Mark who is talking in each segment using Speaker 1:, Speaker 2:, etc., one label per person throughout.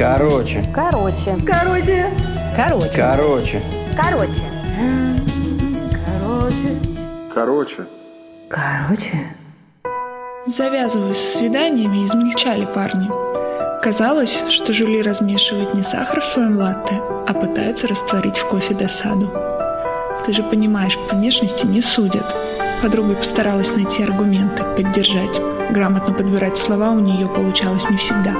Speaker 1: Короче.
Speaker 2: Короче.
Speaker 3: Короче.
Speaker 2: Короче.
Speaker 1: Короче.
Speaker 2: Короче.
Speaker 3: Короче.
Speaker 4: Короче.
Speaker 2: Короче.
Speaker 5: Завязывая со свиданиями, измельчали парни. Казалось, что Жюли размешивает не сахар в своем латте, а пытается растворить в кофе досаду. Ты же понимаешь, по внешности не судят. Подруга постаралась найти аргументы, поддержать. Грамотно подбирать слова у нее получалось не всегда.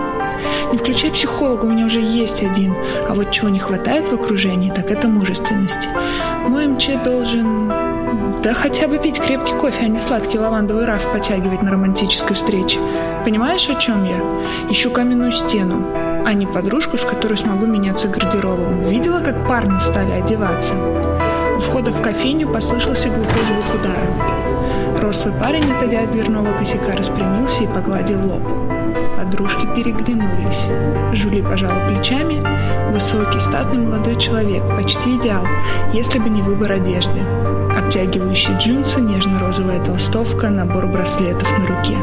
Speaker 5: Не включай психолога, у меня уже есть один. А вот чего не хватает в окружении, так это мужественности. Мой МЧ должен... Да хотя бы пить крепкий кофе, а не сладкий лавандовый раф потягивать на романтической встрече. Понимаешь, о чем я? Ищу каменную стену, а не подружку, с которой смогу меняться гардеробом. Видела, как парни стали одеваться? У входа в кофейню послышался глухой звук удара. Рослый парень, отойдя от дверного косяка, распрямился и погладил лоб. Подружки переглянулись. Жули пожала плечами. Высокий, статный молодой человек, почти идеал, если бы не выбор одежды. Обтягивающие джинсы, нежно-розовая толстовка, набор браслетов на руке.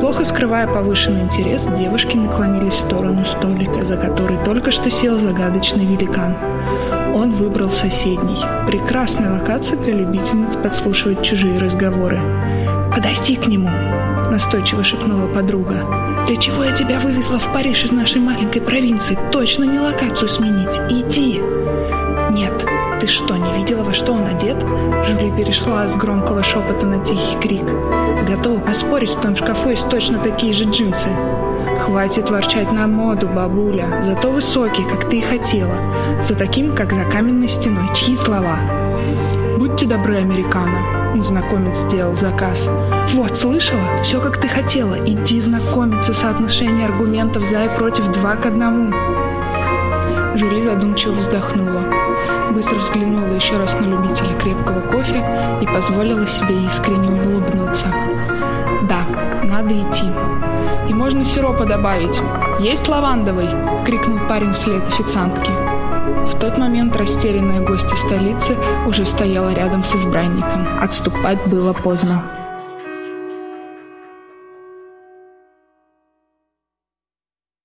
Speaker 5: Плохо скрывая повышенный интерес, девушки наклонились в сторону столика, за который только что сел загадочный великан. Он выбрал соседний. Прекрасная локация для любительниц подслушивать чужие разговоры. «Подойди к нему!» – настойчиво шепнула подруга. «Для чего я тебя вывезла в Париж из нашей маленькой провинции? Точно не локацию сменить! Иди!» «Нет, ты что, не видела, во что он одет?» Жюли перешла с громкого шепота на тихий крик. «Готова поспорить, в том шкафу есть точно такие же джинсы!» «Хватит ворчать на моду, бабуля, зато высокий, как ты и хотела, за таким, как за каменной стеной. Чьи слова?» «Будьте добры, американо!» Незнакомец сделал заказ. «Вот, слышала? Все, как ты хотела. Иди знакомиться соотношение аргументов за и против два к одному». Жюли задумчиво вздохнула. Быстро взглянула еще раз на любителя крепкого кофе и позволила себе искренне улыбнуться. «Да, надо идти. И можно сиропа добавить. Есть лавандовый?» — крикнул парень вслед официантке. В тот момент растерянная гостья столицы уже стояла рядом с избранником. Отступать было поздно.